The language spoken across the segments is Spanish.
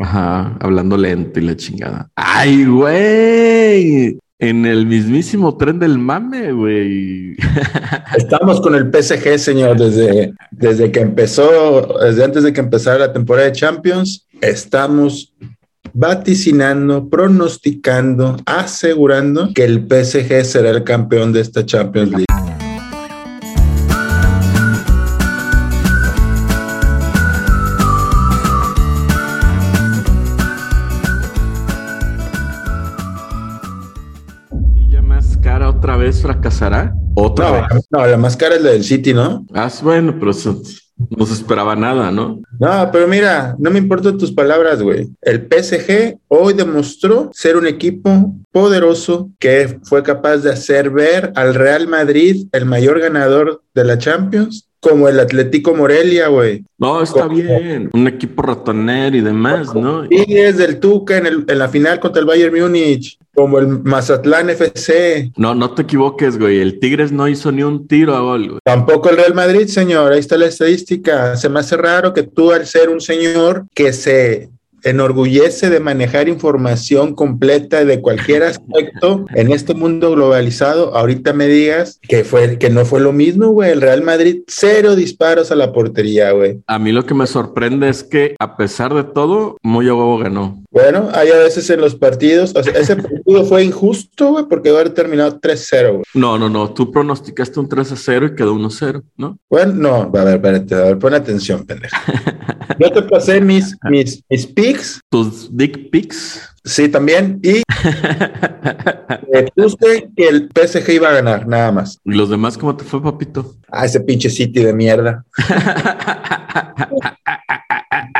Ajá, hablando lento y la chingada. ¡Ay, güey! En el mismísimo tren del mame, güey. Estamos con el PSG, señor, desde, desde que empezó, desde antes de que empezara la temporada de Champions, estamos vaticinando, pronosticando, asegurando que el PSG será el campeón de esta Champions League. Vez fracasará? Otra No, vez. no, la más cara es la del City, ¿no? Ah, bueno, pero eso no se esperaba nada, ¿no? No, pero mira, no me importan tus palabras, güey. El PSG hoy demostró ser un equipo poderoso que fue capaz de hacer ver al Real Madrid el mayor ganador de la Champions como el Atlético Morelia, güey. No, está bien. Un equipo ratonero y demás, ¿no? Y es del Tuca en, el- en la final contra el Bayern Múnich, como el Mazatlán FC. No, no te equivoques, güey. El Tigres no hizo ni un tiro a gol, güey. Tampoco el Real Madrid, señor. Ahí está la estadística. Se me hace raro que tú, al ser un señor que se enorgullece de manejar información completa de cualquier aspecto en este mundo globalizado, ahorita me digas que fue que no fue lo mismo, güey. El Real Madrid cero disparos a la portería, güey. A mí lo que me sorprende es que, a pesar de todo, muy a huevo ganó. Bueno, hay a veces en los partidos, o sea, ese partido fue injusto, güey, porque hubiera terminado 3-0, güey. No, no, no. Tú pronosticaste un 3 a 0 y quedó 1 0, ¿no? Bueno, no, a ver, espérate, a ver, pon atención, pendejo. Yo te pasé mis, mis, mis Tus dick pics. sí, también, y eh, puse que el PSG iba a ganar, nada más. ¿Y los demás cómo te fue, papito? Ah, ese pinche City de mierda.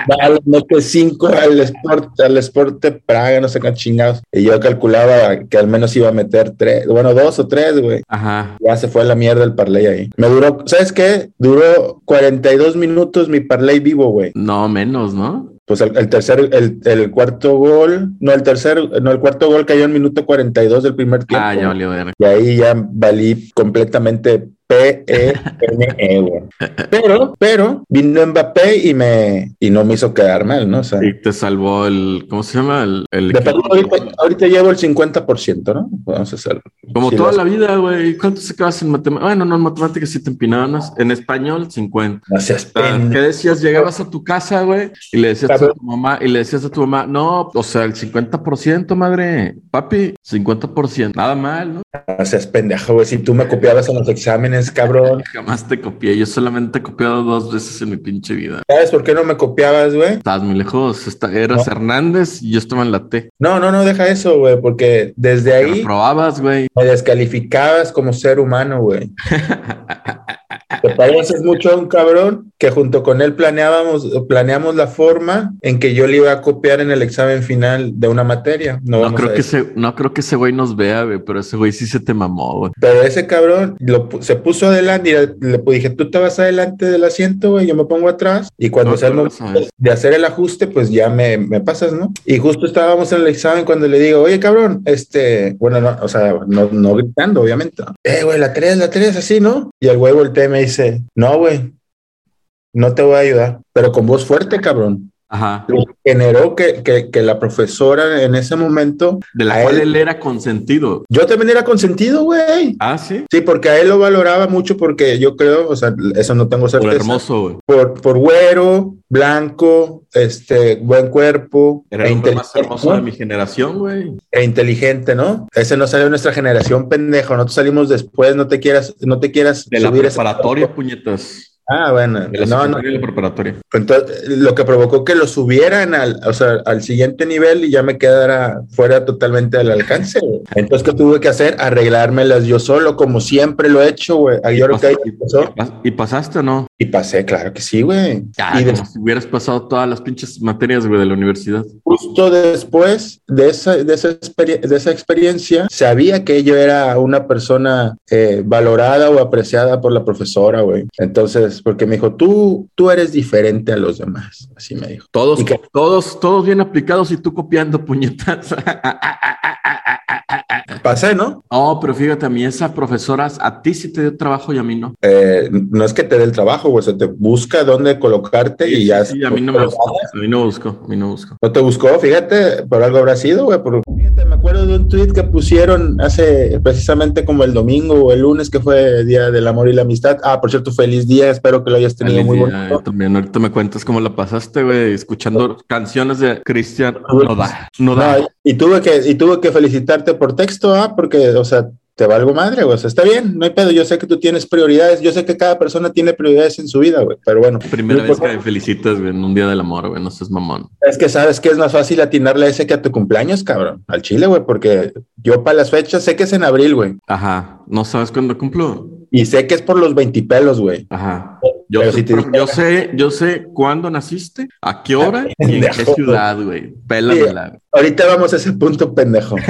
Dale, mete 5 al Sport, al Sport de Praga, no sé qué chingados. Y yo calculaba que al menos iba a meter 3, bueno, 2 o 3, güey. Ajá. Ya se fue a la mierda el parlay ahí. Me duró, ¿sabes qué? Duró 42 minutos mi parlay vivo, güey. No, menos, ¿no? Pues el, el tercer, el, el cuarto gol, no, el tercer, no, el cuarto gol cayó en minuto 42 del primer tiempo. Ah, ya valió ver. Y ahí ya valí completamente P-E-N-E, güey. Pero, pero vino Mbappé y me, y no me hizo quedar mal, ¿no? O sea, Y te salvó el, ¿cómo se llama? El, el de ahorita, ahorita llevo el 50%, ¿no? Vamos a hacerlo. Como toda la vida, güey. ¿Cuánto sacabas en matemáticas? Bueno, no, en matemáticas sí te empinaban. En español, 50. No seas Ah, ¿Qué decías? Llegabas a tu casa, güey, y le decías a tu mamá, y le decías a tu mamá, no, o sea, el 50%, madre, papi, 50%, nada mal, ¿no? No seas pendejo, güey. Si tú me copiabas en los exámenes, cabrón. Jamás te copié, yo solamente he copiado dos veces en mi pinche vida. ¿Sabes por qué no me copiabas, güey? Estabas muy lejos, esta- eras No. Hernández y yo estaba en la T. No, no, no, deja eso, güey, porque desde ahí güey. me descalificabas como ser humano, güey. Te pareces mucho a un cabrón que junto con él planeábamos, planeamos la forma en que yo le iba a copiar en el examen final de una materia. No, No creo, que ese, no creo que ese güey nos vea, güey, pero ese güey sí se te mamó, güey. Pero ese cabrón lo se puso adelante y le, le dije, tú te vas adelante del asiento, güey, yo me pongo atrás y cuando No, sea el momento de hacer el ajuste, pues ya me, me pasas, ¿no? Y justo estábamos en el examen cuando le digo, oye, cabrón, este, bueno, no, o sea, no, no gritando, obviamente. Eh, güey, la tres, la tres, así, ¿no? Y el güey voltea me dice, no, güey, no te voy a ayudar, pero con voz fuerte, cabrón. Ajá. Lo generó que, que, que la profesora en ese momento, De la cual él- él era consentido. yo también era consentido, güey. Ah, sí. Sí, porque a él lo valoraba mucho porque yo creo, o sea, eso no tengo Por certeza. hermoso, güey. Por, por güero, blanco, este, buen cuerpo Era e, el hombre más hermoso de mi generación, güey. E inteligente, ¿no? Ese no salió de nuestra generación, pendejo. Nosotros salimos después, no te quieras, no te quieras De la preparatoria, puñetas. Ah, bueno, De la no, no. la preparatoria. Entonces, lo que provocó que lo subieran al, o sea, al siguiente nivel y ya me quedara fuera totalmente del alcance. Entonces, ¿qué tuve que hacer? Arreglármelas yo solo, como siempre lo he hecho, güey. Y, y pas- y pasaste o no? Y pasé, claro que sí, güey. Y como si hubieras pasado todas las pinches materias, güey, de la universidad. justo después de esa, de, esa de esa experiencia, sabía que yo era una persona eh, valorada o apreciada por la profesora, güey. Entonces, porque me dijo, tú, tú eres diferente a los demás. Así me dijo. Todos, todos, todos bien aplicados y tú copiando puñetas. Pasé, ¿no? Oh, pero fíjate, a mí esa profesora, a ti sí te dio trabajo y a mí no. Eh, no es que te dé el trabajo, güey, se te busca dónde colocarte y ya. Sí, a mí no me buscó, a mí no buscó, a mí no buscó. No te buscó, fíjate, por algo habrá sido, güey. Por... Fíjate, me acuerdo de un tweet que pusieron hace precisamente como el domingo o el lunes, que fue Día del Amor y la Amistad. Ah, por cierto, feliz día, espero que lo hayas tenido Feliz muy día, bonito. eh, También ahorita me cuentas cómo la pasaste, güey, escuchando canciones de Cristian. Nodal. No, y tuve que, y tuve que felicitarte por texto, ah, porque, o sea, te valgo madre, güey. O sea, está bien, no hay pedo. Yo sé que tú tienes prioridades. Yo sé que cada persona tiene prioridades en su vida, güey. Pero bueno, Primera vez que me felicitas, güey, en un día del amor, güey, no seas mamón. es que sabes que es más fácil atinarle a ese que a tu cumpleaños, cabrón. Al chile, güey, porque yo para las fechas sé que es en abril, güey. Ajá, ¿no sabes cuándo cumplo? Y sé que es por los veintipelos, güey. Ajá. Yo, sé, si te yo sé, yo sé cuándo naciste, a qué hora y en qué ciudad, güey. Pélamela. Ahorita vamos a ese punto, pendejo.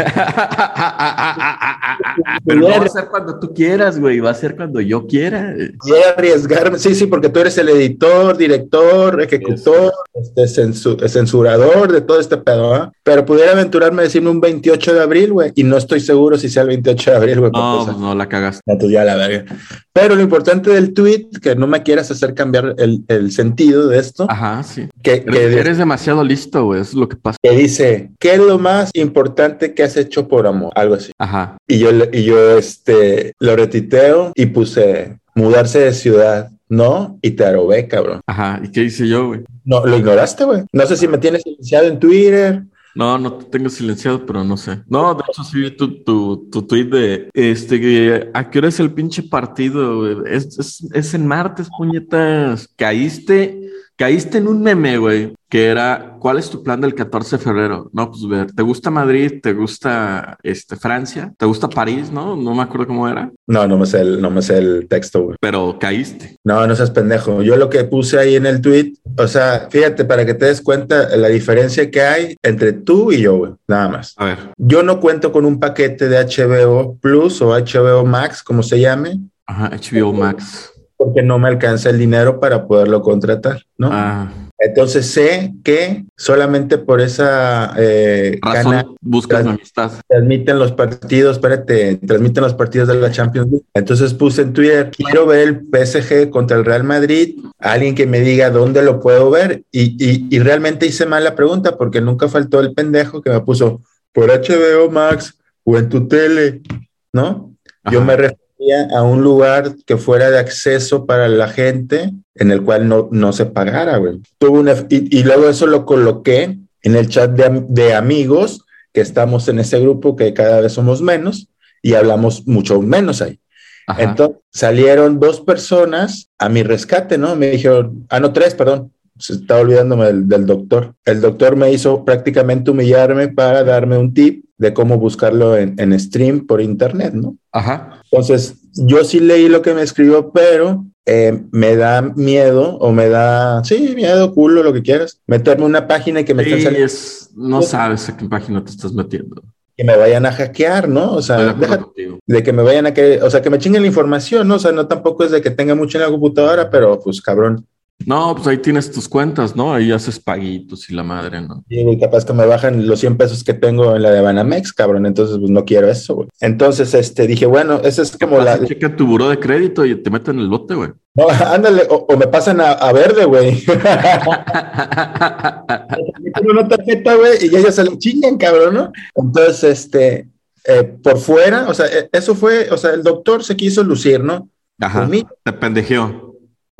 Pero no va a ser cuando tú quieras, güey. Va a ser cuando yo quiera. Voy a arriesgarme. Sí, sí, porque tú eres el editor, director, ejecutor, este, censu- censurador de todo este pedo, ¿ah? Pero pudiera aventurarme a decirme un 28 de abril, güey, y no estoy seguro si sea el 28 de abril, güey. No, pues no la cagaste. No, ya la verga. Pero lo importante del tweet, que no me quieras hacer cambiar el, el sentido de esto, Ajá, sí. que, que, Eres, eres demasiado listo, güey. Eso es lo que pasa. que dice, ¿qué es lo más importante que has hecho por amor? Algo así. Ajá. Y yo, y yo este, lo retiteo y puse, mudarse de ciudad, ¿no? Y te arrobé, cabrón. Ajá. ¿Y qué hice yo, güey? No, lo ignoraste, güey. No sé si me tienes silenciado en Twitter. No, no te tengo silenciado, pero no sé. No, de hecho sí vi tu, tu, tu tweet de este a qué hora es el pinche partido? Es, es, es en martes, puñetas. Caíste, caíste en un meme, güey, que era ¿cuál es tu plan del 14 de febrero? No, pues ver, ¿te gusta Madrid? ¿Te gusta este Francia? ¿Te gusta París? No, no me acuerdo cómo era, No, no me sé el, no me sé el texto, güey. pero caíste. No, no seas pendejo. Yo lo que puse ahí en el tweet, o sea, fíjate, para que te des cuenta la diferencia que hay entre tú y yo, güey, nada más. A ver. Yo no cuento con un paquete de HBO Plus o HBO Max, como se llame, Ajá, HBO Max. Porque no me alcanza el dinero para poderlo contratar, ¿no? Ah, Entonces sé que solamente por esa eh, razón, canal buscas amistad. transmiten los partidos, espérate, transmiten los partidos de la Champions League. Entonces puse en Twitter, quiero ver el PSG contra el Real Madrid, alguien que me diga dónde lo puedo ver. Y, y, y realmente hice mal la pregunta porque nunca faltó el pendejo que me puso por HBO Max o en tu tele, ¿no? Yo me refería a un lugar que fuera de acceso para la gente en el cual no, no se pagara, güey. Tuve una, y, y luego eso lo coloqué en el chat de, de amigos que estamos en ese grupo que cada vez somos menos y hablamos mucho menos ahí. Ajá. Entonces salieron dos personas a mi rescate, ¿no? Me dijeron, ah, no, tres, perdón. Se estaba olvidándome del, del doctor. El doctor me hizo prácticamente humillarme para darme un tip de cómo buscarlo en, en stream por internet, ¿no? Ajá. Entonces, yo sí leí lo que me escribió, pero eh, me da miedo o me da, sí, miedo, culo, lo que quieras, meterme una página y que me, Sí, saliendo- es, no sabes a qué página te estás metiendo. que me vayan a hackear, ¿no? O sea, deja de que me vayan a querer, o sea, que me chinguen la información, ¿no? O sea, no tampoco es de que tenga mucho en la computadora, pero pues cabrón, No, pues ahí tienes tus cuentas, ¿no? Ahí haces paguitos y la madre, ¿no? Sí, güey, capaz que me bajan los 100 pesos que tengo en la de Banamex, cabrón. Entonces, pues no quiero eso, güey. Entonces, este, dije, bueno, esa es como la. Y Checa tu buró de crédito y te meten en el bote, güey. No, ándale, o, o me pasan a, a verde, güey. Una tarjeta, güey, y ellos se lo chingan, cabrón, ¿no? Entonces, este, eh, por fuera, o sea, eh, eso fue, o sea, el doctor se quiso lucir, ¿no? Ajá. Humí- Te pendejeó.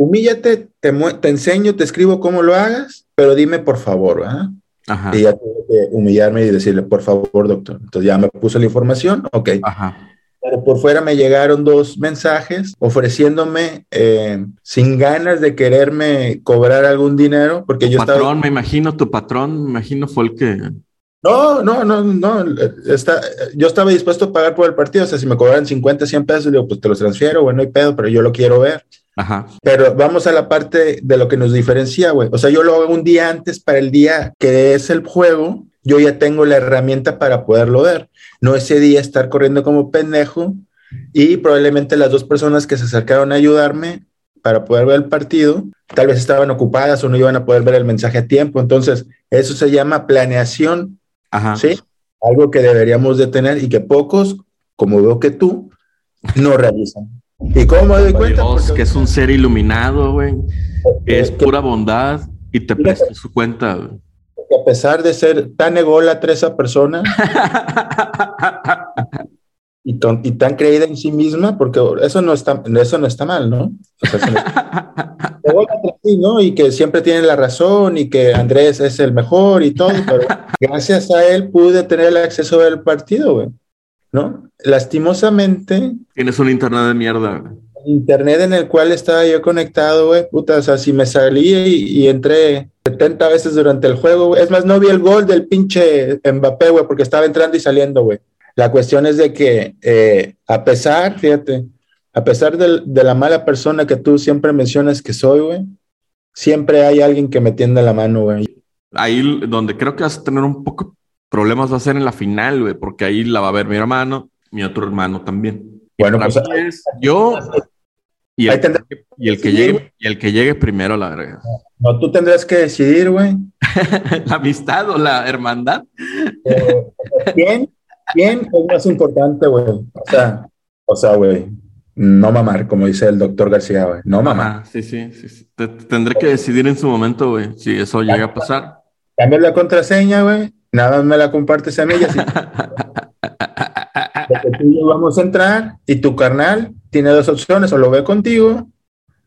Humíllate, te, te enseño, te escribo cómo lo hagas, pero dime por favor, ¿verdad? Ajá. Y ya tuve que humillarme y decirle, por favor, doctor. Entonces ya me puso la información, ok. Ajá. Pero por fuera me llegaron dos mensajes ofreciéndome eh, sin ganas de quererme cobrar algún dinero, porque Tu yo patrón, estaba... me imagino, tu patrón, me imagino fue el que. No, no, no, no, está, yo estaba dispuesto a pagar por el partido, o sea, si me cobraran 50, 100 pesos, digo, pues te los transfiero, bueno, no hay pedo, pero yo lo quiero ver. Ajá. Pero vamos a la parte de lo que nos diferencia, güey. O sea, yo lo hago un día antes para el día que es el juego, yo ya tengo la herramienta para poderlo ver. No ese día estar corriendo como pendejo y probablemente las dos personas que se acercaron a ayudarme para poder ver el partido, tal vez estaban ocupadas o no iban a poder ver el mensaje a tiempo. Entonces, eso se llama planeación, Ajá. ¿sí? Algo que deberíamos de tener y que pocos como veo que tú, no realizan. ¿Y cómo me doy cuenta? Dios, que es un ser iluminado, güey. Que es pura bondad y te presta su cuenta, güey. a pesar de ser tan ególatra esa persona y, y, tan creída en sí misma, porque eso no está, eso no está mal, ¿no? O sea, ¿no? Y que siempre tiene la razón y que Andrés es el mejor y todo, pero gracias a él pude tener el acceso al partido, güey. ¿No? Lastimosamente. Tienes un internet de mierda. Internet en el cual estaba yo conectado, güey, puta, o sea, si me salí y, entré 70 veces durante el juego, güey. Es más, no vi el gol del pinche Mbappé, güey, porque estaba entrando y saliendo, güey. La cuestión es de que, eh, a pesar, fíjate, a pesar de, de, la mala persona que tú siempre mencionas que soy, güey, siempre hay alguien que me tienda la mano, güey. Ahí donde creo que vas a tener un poco problemas va a ser en la final, güey, porque ahí la va a ver mi hermano, mi otro hermano también. Bueno, pues es yo y el, y el que llegue y el que llegue primero, la verdad. No, tú tendrás que decidir, güey. la amistad o la hermandad. Eh, ¿Quién? ¿Quién es más importante, güey? O sea, o sea, güey, no mamar, como dice el doctor García, güey. No mamar. sí, sí, sí, tendré que decidir en su momento, güey, si eso llega a pasar. Cambia la contraseña, güey. Nada más me la compartes a mí y así. Porque tú y yo vamos a entrar y tu carnal tiene dos opciones, o lo ve contigo.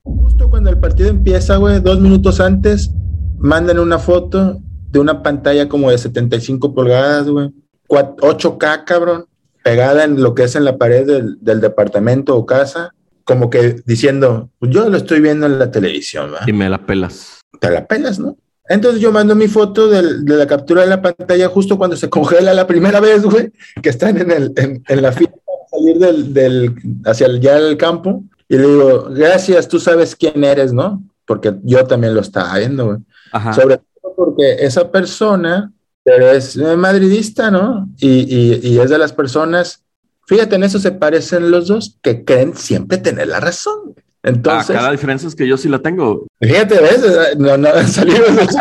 Justo cuando el partido empieza, güey, dos minutos antes, mandan una foto de una pantalla como de 75 pulgadas, güey. 8K, cabrón pegada en lo que es en la pared del, departamento o casa, como que diciendo, pues yo lo estoy viendo en la televisión. Y me la pelas. Te la pelas, ¿no? Entonces yo mando mi foto de la captura de la pantalla justo cuando se congela la primera vez, güey, que están en, el, en, la fila para salir del, del, hacia el, ya el campo. Y le digo, gracias, tú sabes quién eres, ¿no? Porque yo también lo estaba viendo, güey. Sobre todo porque esa persona pero es madridista, ¿no? Y, es de las personas, fíjate, en eso se parecen los dos, que creen siempre tener la razón. Entonces, ah, la diferencia es que yo sí la tengo. Fíjate, ¿ves? No, no, salimos.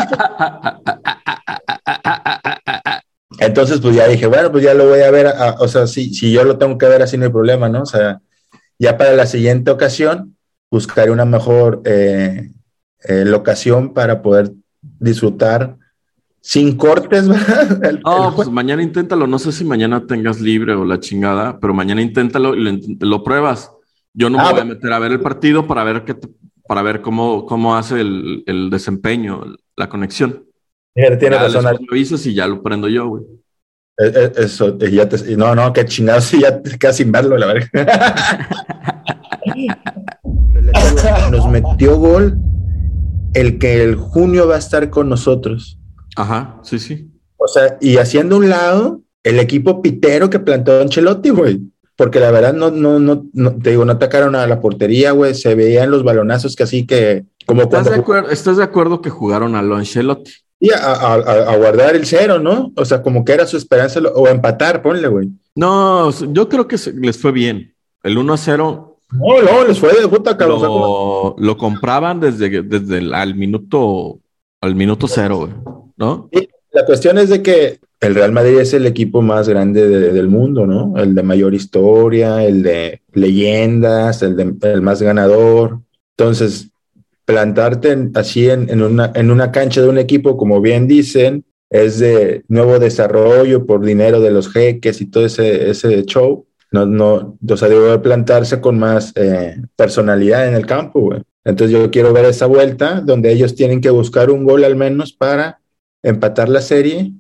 Entonces, pues ya dije, bueno, pues ya lo voy a ver, o sea, si, si yo lo tengo que ver así no hay problema, ¿no? O sea, ya para la siguiente ocasión buscaré una mejor eh, eh, locación para poder disfrutar sin cortes, ¿verdad? no, pues mañana inténtalo. No sé si mañana tengas libre o la chingada, pero mañana inténtalo y lo, pruebas. Yo no me ah, voy a meter a ver el partido para ver qué para ver cómo, cómo hace el, el desempeño, la conexión. Tiene razón. Lo avisas y ya lo prendo yo, güey. E, e, eso, ya te, no, no, qué chingados, ya te quedas sin verlo, la verdad. Nos metió gol el que el junio va a estar con nosotros. Ajá, sí, sí. O sea, y haciendo un lado el equipo pitero que plantó Ancelotti, güey. Porque la verdad no, no, no, no, te digo, no atacaron a la portería, güey. Se veían los balonazos que así que como ¿Estás, de acuerdo, ¿Estás de acuerdo que jugaron a lo Ancelotti? Y a, guardar el cero, ¿no? O sea, como que era su esperanza, o empatar, ponle, güey. No, yo creo que les fue bien. El 1 a 0. No, no, les fue de puta, cabrón. Lo, lo compraban desde, desde el al minuto, al minuto cero, güey. ¿no? la cuestión es de que el Real Madrid es el equipo más grande del mundo, ¿no? El de mayor historia, el de leyendas, el, de, el más ganador. Entonces, plantarte así en, una, en una cancha de un equipo, como bien dicen, es de nuevo desarrollo por dinero de los jeques y todo ese, ese show. No, no, o sea, debe plantarse con más eh, personalidad en el campo, güey. Entonces yo quiero ver esa vuelta donde ellos tienen que buscar un gol al menos para empatar la serie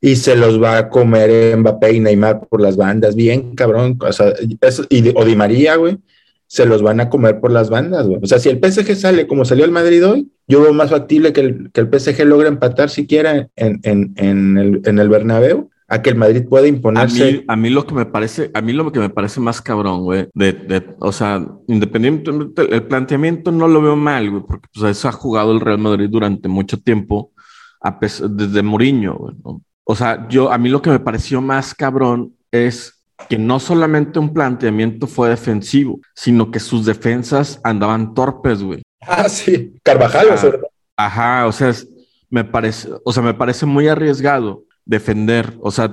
y se los va a comer Mbappé y Neymar por las bandas, bien cabrón, o sea, y, o Di María, güey, se los van a comer por las bandas, güey. O sea, si el PSG sale como salió el Madrid hoy, yo veo más factible que el, que el PSG logre empatar siquiera en, en, en, el, en el Bernabéu a que el Madrid pueda imponerse. A mí, a lo que me parece, a mí lo que me parece más cabrón, güey, de, o sea, independientemente, el planteamiento no lo veo mal, güey, porque pues eso ha jugado el Real Madrid durante mucho tiempo desde Mourinho. O sea, yo a mí lo que me pareció más cabrón es que no solamente un planteamiento fue defensivo, sino que sus defensas andaban torpes, güey. Ah, sí, Carvajal, ajá, ajá, o sea, me parece, o sea, me parece muy arriesgado defender, o sea,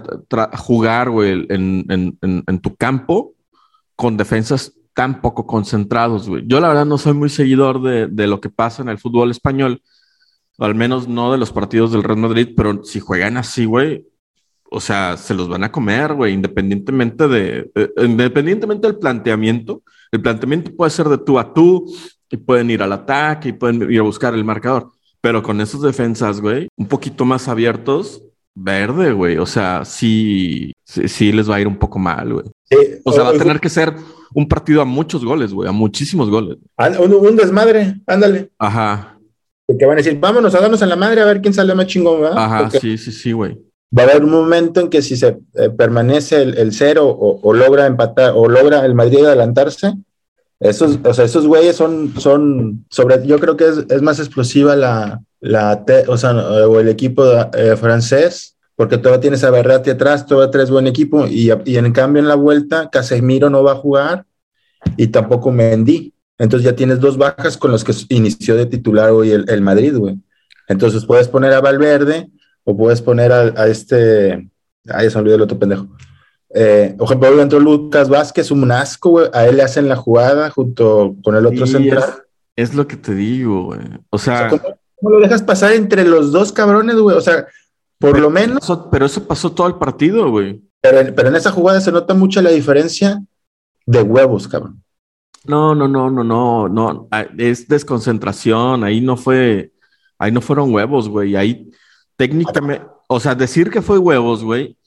jugar, güey, en, en, en, tu campo con defensas tan poco concentrados, güey. Yo la verdad no soy muy seguidor de, de, lo que pasa en el fútbol español, al menos no de los partidos del Real Madrid, pero si juegan así, güey, o sea, se los van a comer, güey, independientemente de, eh, independientemente del planteamiento. El planteamiento puede ser de tú a tú, y pueden ir al ataque, y pueden ir a buscar el marcador. Pero con esos defensas, güey, un poquito más abiertos, verde, güey. O sea, sí, sí, les va a ir un poco mal, güey. o sea, va a tener que ser un partido a muchos goles, güey, a muchísimos goles. Un, desmadre, ándale. Ajá. Porque van a decir, vámonos a darnos en la madre a ver quién sale más chingón, ¿verdad? Ajá, sí, sí, sí, güey. Va a haber un momento en que si se eh, permanece el, cero o, logra empatar o logra el Madrid adelantarse, esos, o sea, esos güeyes son, son sobre, yo creo que es, más explosiva la, la o, sea, o el equipo eh, francés, porque todavía tienes a Berratti atrás, todavía traes buen equipo, y, y en cambio en la vuelta Casemiro no va a jugar y tampoco Mendy. Entonces ya tienes dos bajas con los que inició de titular hoy el, el Madrid, güey. Entonces puedes poner a Valverde o puedes poner a, este, ahí se olvidó el otro pendejo. Eh, por ejemplo, entró Lucas Vázquez, un asco, güey. A él le hacen la jugada junto con el otro central. Es, lo que te digo, güey. O sea, ¿cómo, lo dejas pasar entre los dos cabrones, güey? O sea, por lo menos. pero eso pasó todo el partido, güey. Pero, pero, en esa jugada se nota mucho la diferencia de huevos, cabrón. No, no, no, no, no, no. Ah, es desconcentración. Ahí no fue, ahí no fueron huevos, güey. Ahí técnicamente, o sea, decir que fue huevos, güey.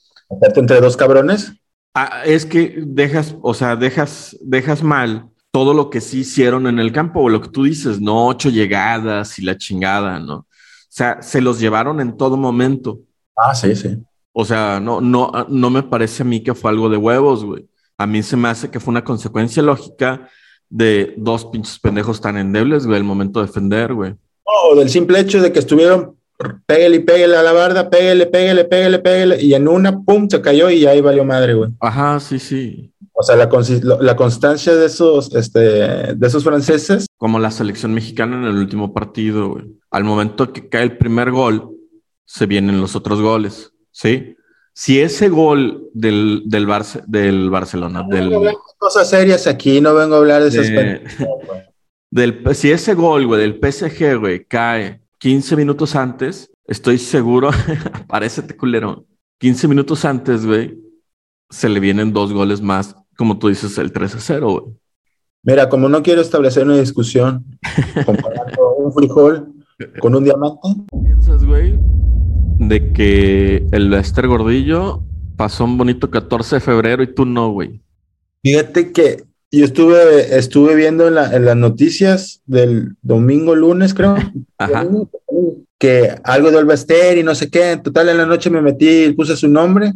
Entre dos cabrones. Ah, es que dejas, o sea, dejas, dejas mal todo lo que sí hicieron en el campo, o lo que tú dices, no ocho llegadas y la chingada, ¿no? O sea, se los llevaron en todo momento. Ah, sí, sí. O sea, no, no, no me parece a mí que fue algo de huevos, güey. A mí se me hace que fue una consecuencia lógica de dos pinches pendejos tan endebles, güey, el momento de defender, güey. O del simple hecho de que estuvieron pégale y pégale a la barda, pégale, pégale, pégale, pégale, y en una, pum, se cayó y ahí valió madre, güey. Ajá, sí, sí. O sea, la, la constancia de esos, este, de esos franceses. Como la selección mexicana en el último partido, güey. Al momento que cae el primer gol, se vienen los otros goles, ¿sí? Si ese gol del, del, del Barcelona, no, del... cosas serias aquí, no vengo a hablar de esas... del, si ese gol, güey, del PSG, güey, cae 15 minutos antes, estoy seguro, parece culero, 15 minutos antes, güey, se le vienen dos goles más, como tú dices, el 3 a 0, güey. Mira, como no quiero establecer una discusión comparando un frijol con un diamante. ¿Piensas, güey, de que el Lester Gordillo pasó un bonito 14 de febrero y tú no, güey? Fíjate que yo estuve, estuve viendo en, las noticias del domingo, lunes, creo, que algo de Olvester y no sé qué. En total, en la noche me metí y puse su nombre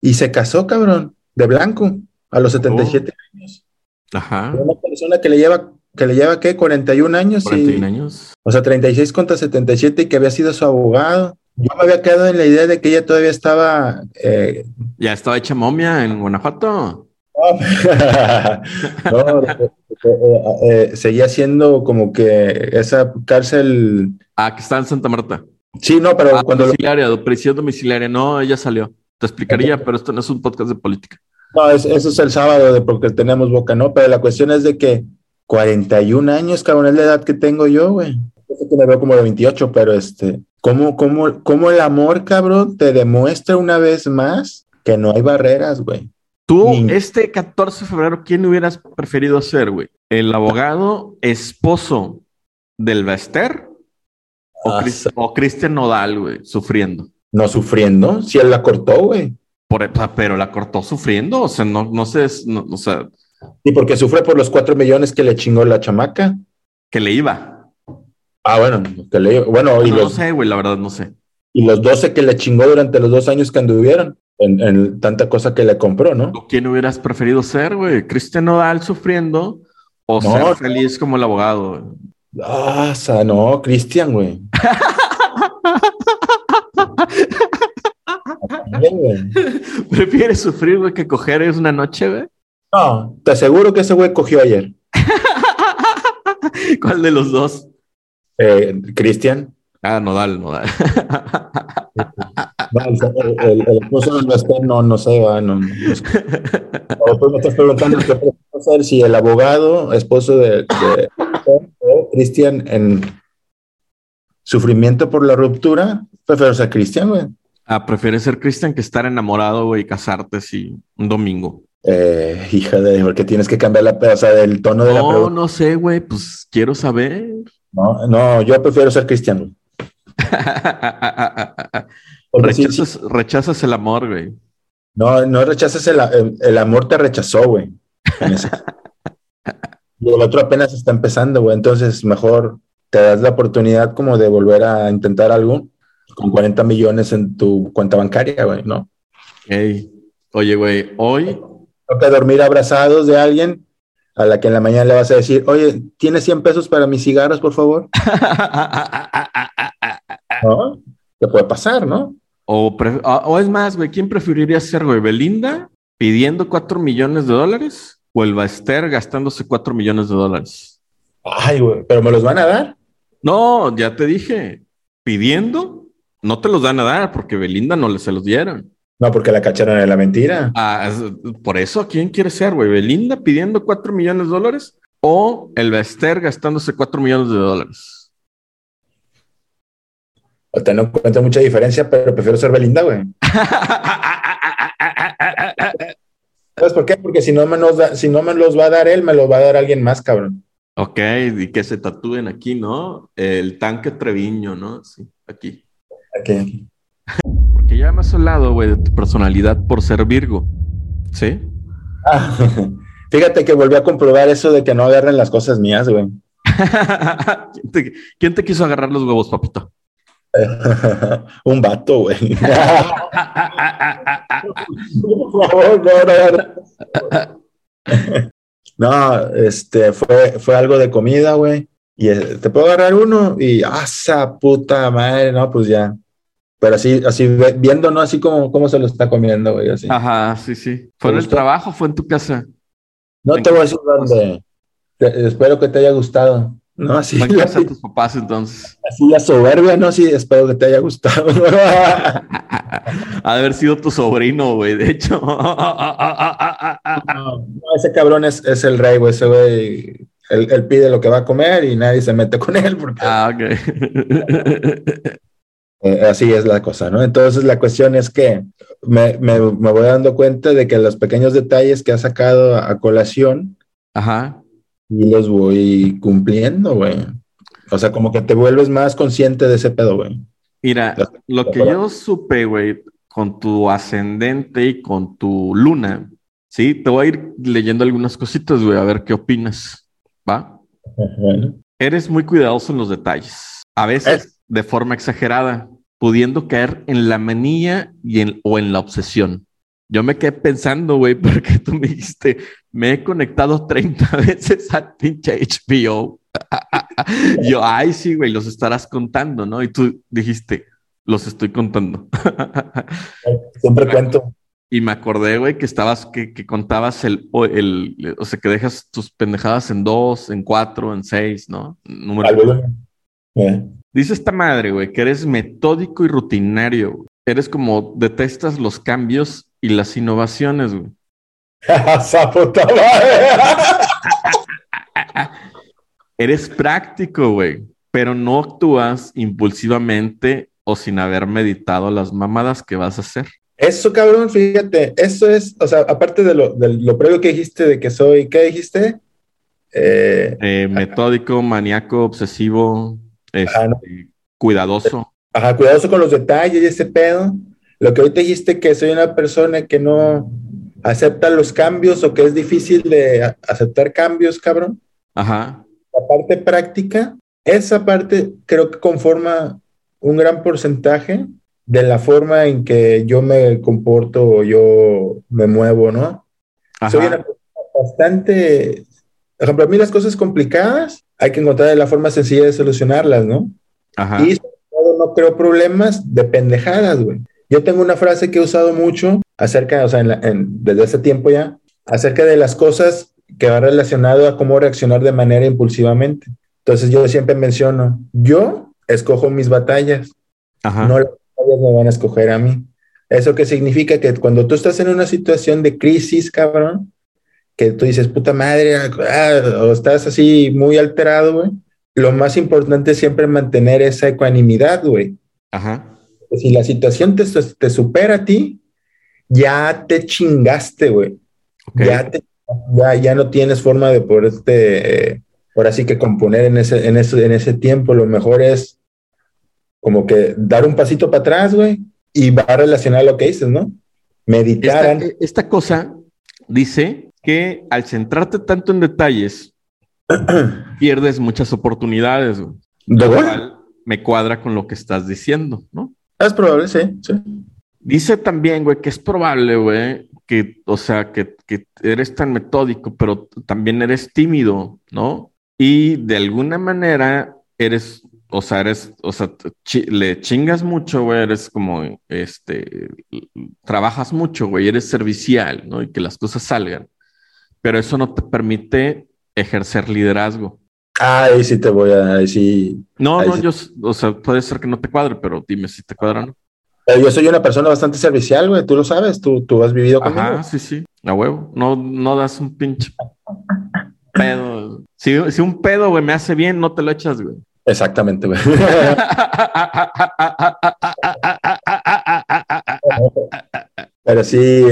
y se casó, cabrón, de blanco, a los 77 años. Ajá. Una persona que le lleva, que le lleva, ¿qué? 41 años. 41 años. O sea, 36 contra 77 y que había sido su abogado. Yo me había quedado en la idea de que ella todavía estaba... Eh, ya estaba hecha momia en Guanajuato. no, eh, eh, seguía siendo como que esa cárcel. Ah, que está en Santa Marta. Sí, no, pero ah, cuando. Domiciliaria, prisión domiciliaria. No, ella salió. Te explicaría, pero esto no es un podcast de política. No, eso es el sábado de porque tenemos boca, ¿no? Pero la cuestión es de que 41 años, cabrón, es la edad que tengo yo, güey. Yo que me veo como de 28, pero este, ¿cómo, cómo, cómo el amor, cabrón, te demuestra una vez más que no hay barreras, güey? Tú, este 14 de febrero, ¿quién hubieras preferido ser, güey? ¿El abogado esposo del Bester o, ah, Cristian Nodal, güey, sufriendo? No sufriendo, si él la cortó, güey. Por, pero la cortó sufriendo, o sea, no, no sé, no, o sea. Y porque sufre por los cuatro millones que le chingó la chamaca. Que le iba. Ah, bueno, que le. Bueno, y no sé, güey, la verdad no sé. Y los 12 que le chingó durante los dos años que anduvieron en, tanta cosa que le compró, ¿no? ¿Quién hubieras preferido ser, güey? ¿Cristian Nodal sufriendo o ser feliz como el abogado? Ah, no, Cristian, güey. ¿Prefieres sufrir, güey, que coger es una noche, güey? No, te aseguro que ese güey cogió ayer. ¿Cuál de los dos? Eh, Cristian. Ah, Nodal, Nodal. el, el, el, esposo de Bester no, no sé, va, no, no, no sé. O tú me estás preguntando qué hacer si el abogado, esposo de, de Cristian en sufrimiento por la ruptura, prefiero ser Cristian, güey. Ah, prefieres ser Cristian que estar enamorado, güey, y casarte si un domingo. Eh, hija de, porque tienes que cambiar la, o sea, del tono de la No, pregunta. no sé, güey, pues quiero saber. No, no, yo prefiero ser cristiano. Porque sí, sí, rechazas, rechazas el amor, güey. no, no rechaces el, el, el amor, te rechazó, güey. Y el otro apenas está empezando, güey. Entonces, mejor te das la oportunidad como de volver a intentar algo con 40 millones en tu cuenta bancaria, güey, ¿no? Ey. Oye, güey, hoy Toca dormir abrazados de alguien a la que en la mañana le vas a decir, oye, ¿tienes 100 pesos para mis cigarros, por favor? ¿No? ¿Qué puede pasar, no? o, pre- o- o es más, güey, ¿quién preferiría ser, güey? ¿Belinda pidiendo 4 millones de dólares o el Baester gastándose 4 millones de dólares? Ay, güey, pero me los van a dar. No, ya te dije, pidiendo, no te los dan a dar porque Belinda no le se los dieron. No, porque la cacharon en la mentira. Ah, por eso, ¿quién quiere ser, güey? ¿Belinda pidiendo 4 millones de dólares o el Baester gastándose 4 millones de dólares? O sea, no encuentro mucha diferencia, pero prefiero ser Belinda, güey. ¿Sabes por qué? Porque si no, me los da- si no me los va a dar él, me los va a dar alguien más, cabrón. Ok, y que se tatúen aquí, ¿no? El tanque Treviño, ¿no? Sí, aquí. Aquí, ya me has hablado, güey, de tu personalidad por ser Virgo. ¿Sí? Ah, fíjate que volví a comprobar eso de que no agarren las cosas mías, güey. ¿Quién, te, quién te quiso agarrar los huevos, papito? Un vato, güey. Por favor, no, no, no. No, este, fue, fue algo de comida, güey. Y eh, te puedo agarrar uno y, ¡ah, esa puta madre! No, pues ya. Pero así, así ¿no? Así como, cómo se lo está comiendo, güey, así. Ajá, sí, sí. ¿Fue en el gustó? trabajo? ¿Fue en tu casa? No te voy a decir dónde. Te- espero que te haya gustado. No, así, Fue en casa de tus papás, entonces. así la soberbia, ¿no? Sí, espero que te haya gustado. Ha de haber sido tu sobrino, güey, de hecho. No, no, ese cabrón es, es el rey, güey. Ese güey, él, él pide lo que va a comer y nadie se mete con él porque ah, ok. eh, así es la cosa, ¿no? Entonces la cuestión es que me, me, me voy dando cuenta de que los pequeños detalles que ha sacado a, a colación Ajá. y los voy cumpliendo, güey. O sea, como que te vuelves más consciente de ese pedo, güey. Mira, lo que yo supe, güey, con tu ascendente y con tu luna, sí, te voy a ir leyendo algunas cositas, güey, a ver qué opinas, ¿va? Bueno. Eres muy cuidadoso en los detalles, a veces de forma exagerada, pudiendo caer en la manía y en, o en la obsesión. Yo me quedé pensando, güey, porque tú me dijiste, me he conectado 30 veces al pinche HBO. Yo, ay, sí, güey, los estarás contando, ¿no? Y tú dijiste, los estoy contando. Siempre cuento. Y me acordé, güey, que estabas, que, que contabas el, o el, o sea, que dejas tus pendejadas en dos, en cuatro, en seis, ¿no? Número. Eh. Dice esta madre, güey, que eres metódico y rutinario. güey. Eres como detestas los cambios y las innovaciones, güey. Eres práctico, güey, pero no actúas impulsivamente o sin haber meditado las mamadas que vas a hacer. Eso, cabrón, fíjate, eso es, o sea, aparte de lo, de lo previo que dijiste de que soy, ¿qué dijiste? Eh, Eh, metódico, maníaco, obsesivo, este, Ajá, ¿no? cuidadoso. ajá, cuidadoso con los detalles y ese pedo. Lo que ahorita dijiste que soy una persona que no acepta los cambios o que es difícil de aceptar cambios, cabrón. Ajá. La parte práctica, esa parte creo que conforma un gran porcentaje de la forma en que yo me comporto o yo me muevo, ¿no? Soy una Ajá. persona bastante, por ejemplo, a mí las cosas complicadas hay que encontrar la forma sencilla de solucionarlas, ¿no? Ajá. Y sobre todo no creo problemas de pendejadas, güey. Yo tengo una frase que he usado mucho acerca, o sea, en la- en- desde hace tiempo ya, acerca de las cosas que va relacionado a cómo reaccionar de manera impulsivamente. Entonces yo siempre menciono, yo escojo mis batallas, Ajá. no las batallas me van a escoger a mí. ¿Eso qué significa? Que cuando tú estás en una situación de crisis, cabrón, que tú dices, puta madre, ah, o estás así muy alterado, güey, lo más importante es siempre mantener esa ecuanimidad, güey. Ajá. Si la situación te, te supera a ti, ya te chingaste, güey. Ya, ya, ya, no tienes forma de poderte, eh, por así que componer en ese, en, ese, en ese tiempo. Lo mejor es como que dar un pasito para atrás, güey, y va a relacionar lo que dices, ¿no? Meditar. Esta, esta cosa dice que al centrarte tanto en detalles, pierdes muchas oportunidades. Güey. ¿De cual me cuadra con lo que estás diciendo, ¿no? Es probable, sí, sí. Dice también, güey, que es probable, güey, que, o sea, que, que, eres tan metódico, pero también eres tímido, ¿no? Y de alguna manera eres, o sea, eres, o sea, le chingas mucho, güey, eres como, este, trabajas mucho, güey, eres servicial, ¿no? Y que las cosas salgan. Pero eso no te permite ejercer liderazgo. Ay, sí te voy a decir. No, no, yo, o sea, puede ser que no te cuadre, pero dime si te cuadra o no. Yo soy una persona bastante servicial, güey, tú lo sabes, tú, tú has vivido conmigo. Ah, sí, sí, a huevo. No, no das un pinche pedo. Si, si un pedo, güey, me hace bien, no te lo echas, güey. Exactamente, güey. pero sí,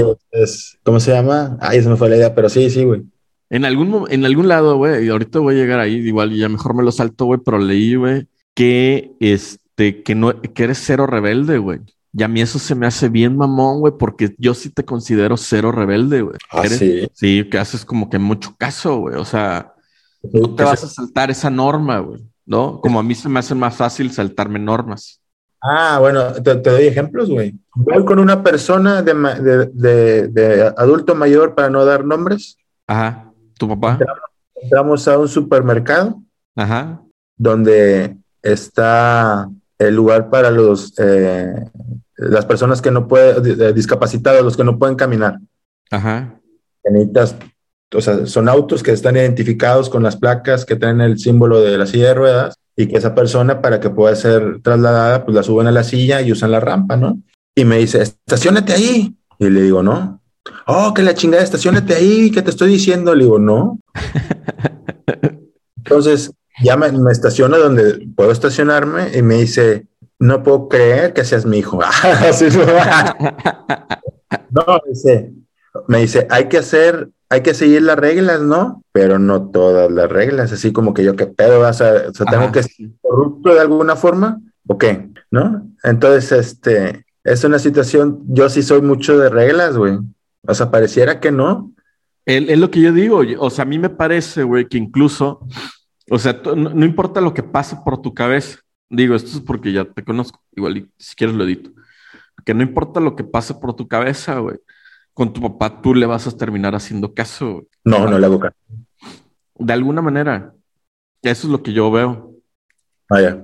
es, ¿cómo se llama? Ay, se me fue la idea, pero sí, sí, güey. En algún, en algún lado, güey, y ahorita voy a llegar ahí, igual ya mejor me lo salto, güey, pero leí, güey, que este, que no, que eres cero rebelde, güey. Y a mí eso se me hace bien mamón, güey, porque yo sí te considero cero rebelde, güey. Ah, sí. Sí, que haces como que mucho caso, güey. O sea, no te vas a saltar esa norma, güey, ¿no? Como a mí se me hace más fácil saltarme normas. Ah, bueno, te, doy ejemplos, güey. Voy con una persona de, de, de, adulto mayor para no dar nombres. Ajá. ¿Tu papá? Entramos, a un supermercado. Ajá. Donde está el lugar para los eh, las personas que no pueden, discapacitados, los que no pueden caminar. Ajá. Necesitas, o sea, son autos que están identificados con las placas que tienen el símbolo de la silla de ruedas y que esa persona para que pueda ser trasladada, pues la suben a la silla y usan la rampa, ¿no? Y me dice, estacionate ahí. Y le digo, no. Oh, que la chingada, estacionate ahí, ¿qué te estoy diciendo? Le digo, no. Entonces, ya me, me estaciona donde puedo estacionarme y me dice, no puedo creer que seas mi hijo. no, dice, me dice, hay que hacer, hay que seguir las reglas, ¿no? Pero no todas las reglas, así como que yo qué pedo, o sea, tengo que ser corrupto de alguna forma, ¿o qué? ¿No? Entonces, este, es una situación, yo sí soy mucho de reglas, güey. O sea, pareciera que no. Es lo que yo digo, o sea, a mí me parece, güey, que incluso, o sea, no importa lo que pase por tu cabeza, Digo, esto es porque ya te conozco, igual si quieres lo edito. Que no importa lo que pase por tu cabeza, güey. Con tu papá tú le vas a terminar haciendo caso. No, no le hago caso. De alguna manera. Eso es lo que yo veo. Vaya.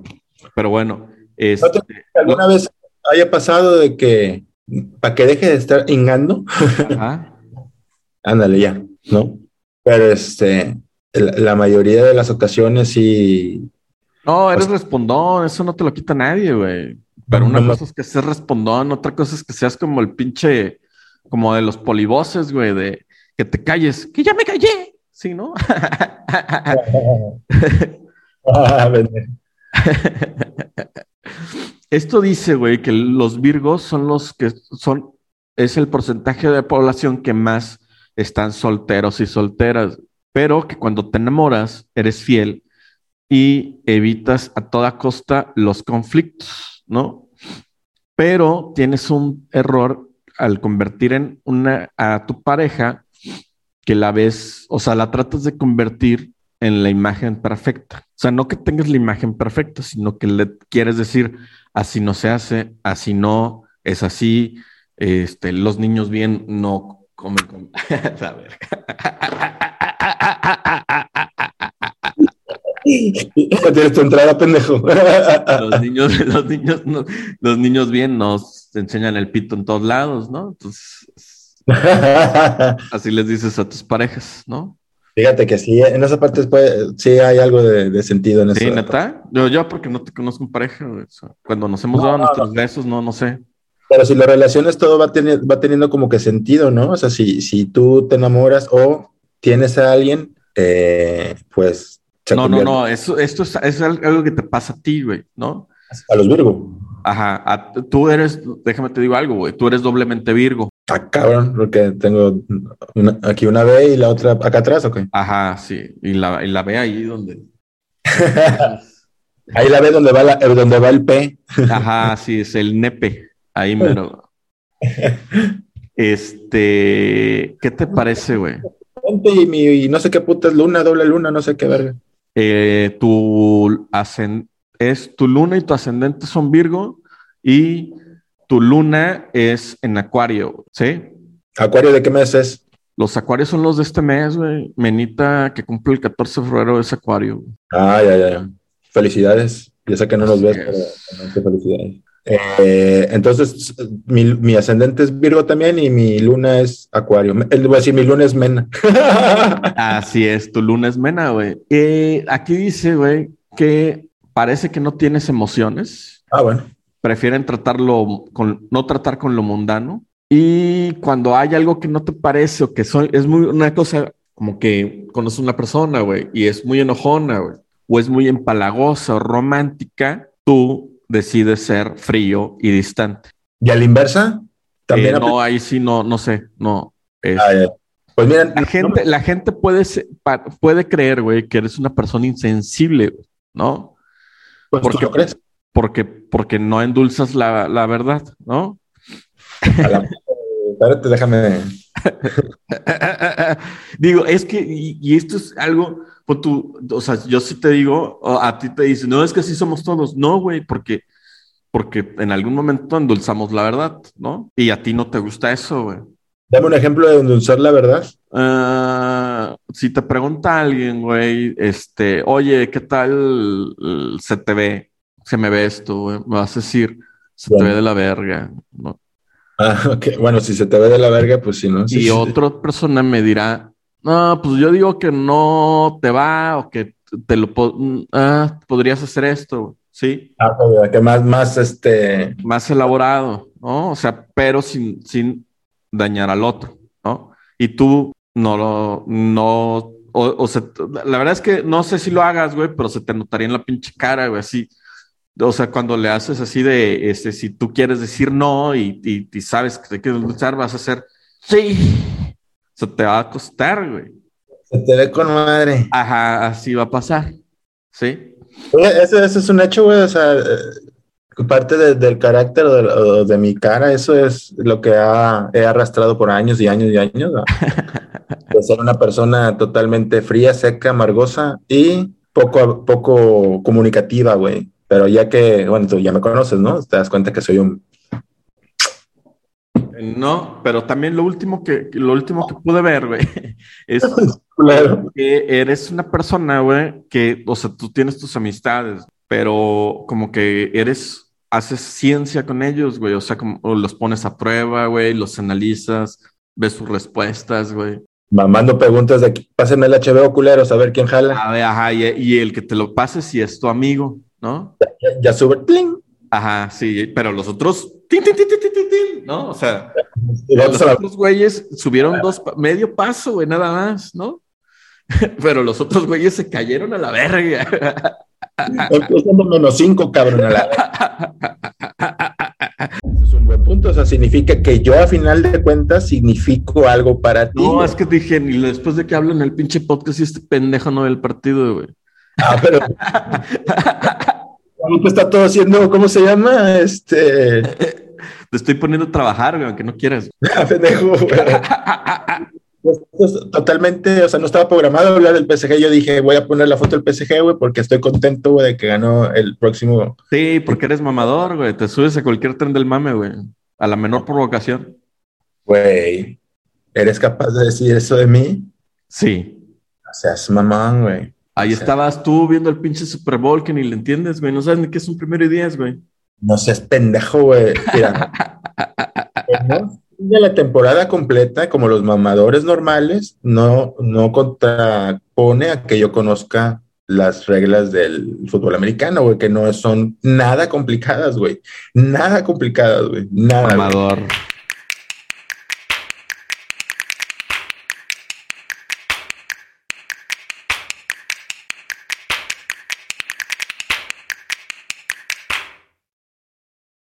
Pero bueno. Este, ¿Alguna vez haya pasado de que para que deje de estar ingando? Ándale, ya, ¿no? Pero este, la mayoría de las ocasiones sí no, eres respondón, eso no te lo quita nadie, güey. Pero una cosa es que seas respondón, otra cosa es que seas como el pinche, como de los polivoces, güey, de que te calles, que ya me callé. Sí, ¿no? Esto dice, güey, que los virgos son los que son, es el porcentaje de población que más están solteros y solteras, pero que cuando te enamoras, eres fiel y evitas a toda costa los conflictos, ¿no? Pero tienes un error al convertir en una a tu pareja que la ves, o sea, la tratas de convertir en la imagen perfecta. O sea, no que tengas la imagen perfecta, sino que le quieres decir, así no se hace, así no, es así, este, los niños bien no comen con... Tienes tu entrada, pendejo. Los niños, los niños, los niños bien nos enseñan el pito en todos lados, ¿no? Entonces, así les dices a tus parejas, ¿no? Fíjate que sí, en esa parte sí hay algo de, sentido en eso. Sí, neta. Yo, yo porque no te conozco en pareja, cuando nos hemos dado nuestros besos, no, no sé. Pero si lo relacionas, todo va, teniendo, va teniendo como que sentido, ¿no? O sea, si, si tú te enamoras o tienes a alguien, eh, pues... no, no, no, eso, esto es, es, algo que te pasa a ti, güey, ¿no? A los Virgo. Ajá, tú eres, déjame te digo algo, güey, tú eres doblemente Virgo. Ah, cabrón, porque tengo aquí una B y la otra acá atrás, ¿ok? Ajá, sí, y la, y la B ahí donde... ahí la B donde va, la, donde va el P. Ajá, sí, es el nepe. Ahí mero. Este, ¿qué te parece, güey? Y, mi, no sé qué puta es luna, doble luna, no sé qué verga. Eh, tu es tu luna y tu ascendente son Virgo y tu luna es en Acuario, ¿sí? ¿Acuario de qué mes es? Los acuarios son los de este mes, güey. Menita que cumple el 14 de febrero es Acuario. Ah, ya, ya. Felicidades. Ya sé que no nos ves, pero felicidades. Eh, entonces, mi, ascendente es Virgo también y mi luna es Acuario. Él voy a decir, mi luna es Mena. Así es, tu luna es Mena, güey. Eh, aquí dice, güey, que parece que no tienes emociones. Ah, bueno. Prefieren tratarlo con, no tratar con lo mundano. Y cuando hay algo que no te parece o que soy, es muy una cosa como que conoces una persona, güey, y es muy enojona, güey, o es muy empalagosa o romántica, tú decide ser frío y distante. ¿Y a la inversa? ¿También eh, no, ahí sí no, no sé, no. Ah, pues miren, la gente, la gente puede, puede creer, güey, que eres una persona insensible, ¿no? Pues porque, tú crees. Porque, porque no endulzas la, la verdad, ¿no? espérate, déjame. Digo, es que, y, esto es algo, tú, o sea, yo sí te digo, a ti te dicen, no, es que así somos todos. No, güey, porque, porque en algún momento endulzamos la verdad, ¿no? Y a ti no te gusta eso, güey. Dame un ejemplo de endulzar la verdad. Ah, si te pregunta alguien, güey, este, oye, ¿qué tal se te ve? Se me ve esto, güey. Me vas a decir, se te ve de la verga, ¿no? Ah, Bueno, si se te ve de la verga, pues sí, ¿no? y otra persona me dirá, no, pues yo digo que no te va o que te lo ah, podrías hacer esto, ¿sí? Ah, que más, más, este... Más elaborado, ¿no? O sea, pero sin, sin dañar al otro, ¿no? Y tú no lo, no, o, o sea, la verdad es que no sé si lo hagas, güey, pero se te notaría en la pinche cara, güey, así o sea, cuando le haces así de, este, si tú quieres decir no y, y, sabes que te quieres luchar, vas a hacer sí. Se te va a costar, güey. Se te ve con madre. Ajá, así va a pasar. Sí. Eso, eso es un hecho, güey. O sea, eh, parte del carácter o de, mi cara, eso es lo que ha, he arrastrado por años y años y años. de ser una persona totalmente fría, seca, amargosa y poco, poco comunicativa, güey. Pero ya que, bueno, tú ya me conoces, ¿no? Te das cuenta que soy un... No, pero también lo último que, lo último que pude ver, güey, es que eres una persona, güey, que, o sea, tú tienes tus amistades, pero como que eres, haces ciencia con ellos, güey, o sea, como los pones a prueba, güey, los analizas, ves sus respuestas, güey. Mamando preguntas de, pásenme el HBO culero, a ver quién jala. A ver, ajá, y, y el que te lo pase si es tu amigo. ¿no? Ya, sube, ¡tling! Ajá, sí, pero los otros, ¡tin, tin, tin, tin, ¿no? O sea, los otros güeyes subieron dos, medio paso, güey, nada más, ¿no? pero los otros güeyes se cayeron a la verga. Empezando menos cinco, cabrón, a la es un buen punto, o sea, significa que yo a final de cuentas significo algo para ti. No, es que dije, ni después de que hablo en el pinche podcast y este pendejo no ve el partido, güey. Ah, pero está todo haciendo, ¿cómo se llama? Este. Te estoy poniendo a trabajar, güey, aunque no quieras. Pues, pues, totalmente, o sea, no estaba programado hablar del PSG. Yo dije, voy a poner la foto del PSG, güey, porque estoy contento, güey, de que ganó el próximo. Sí, porque eres mamador, güey. Te subes a cualquier tren del mame, güey. A la menor provocación. Güey, ¿eres capaz de decir eso de mí? Sí. O sea, es mamón, güey. Ahí estabas tú viendo el pinche Super Bowl que ni le entiendes, güey. No sabes ni qué es un primero y diez, güey. No seas pendejo, güey. Mira. la temporada completa, como los mamadores normales, no, no contrapone a que yo conozca las reglas del fútbol americano, güey, que no son nada complicadas, güey. Nada complicadas, güey. Nada. Amador.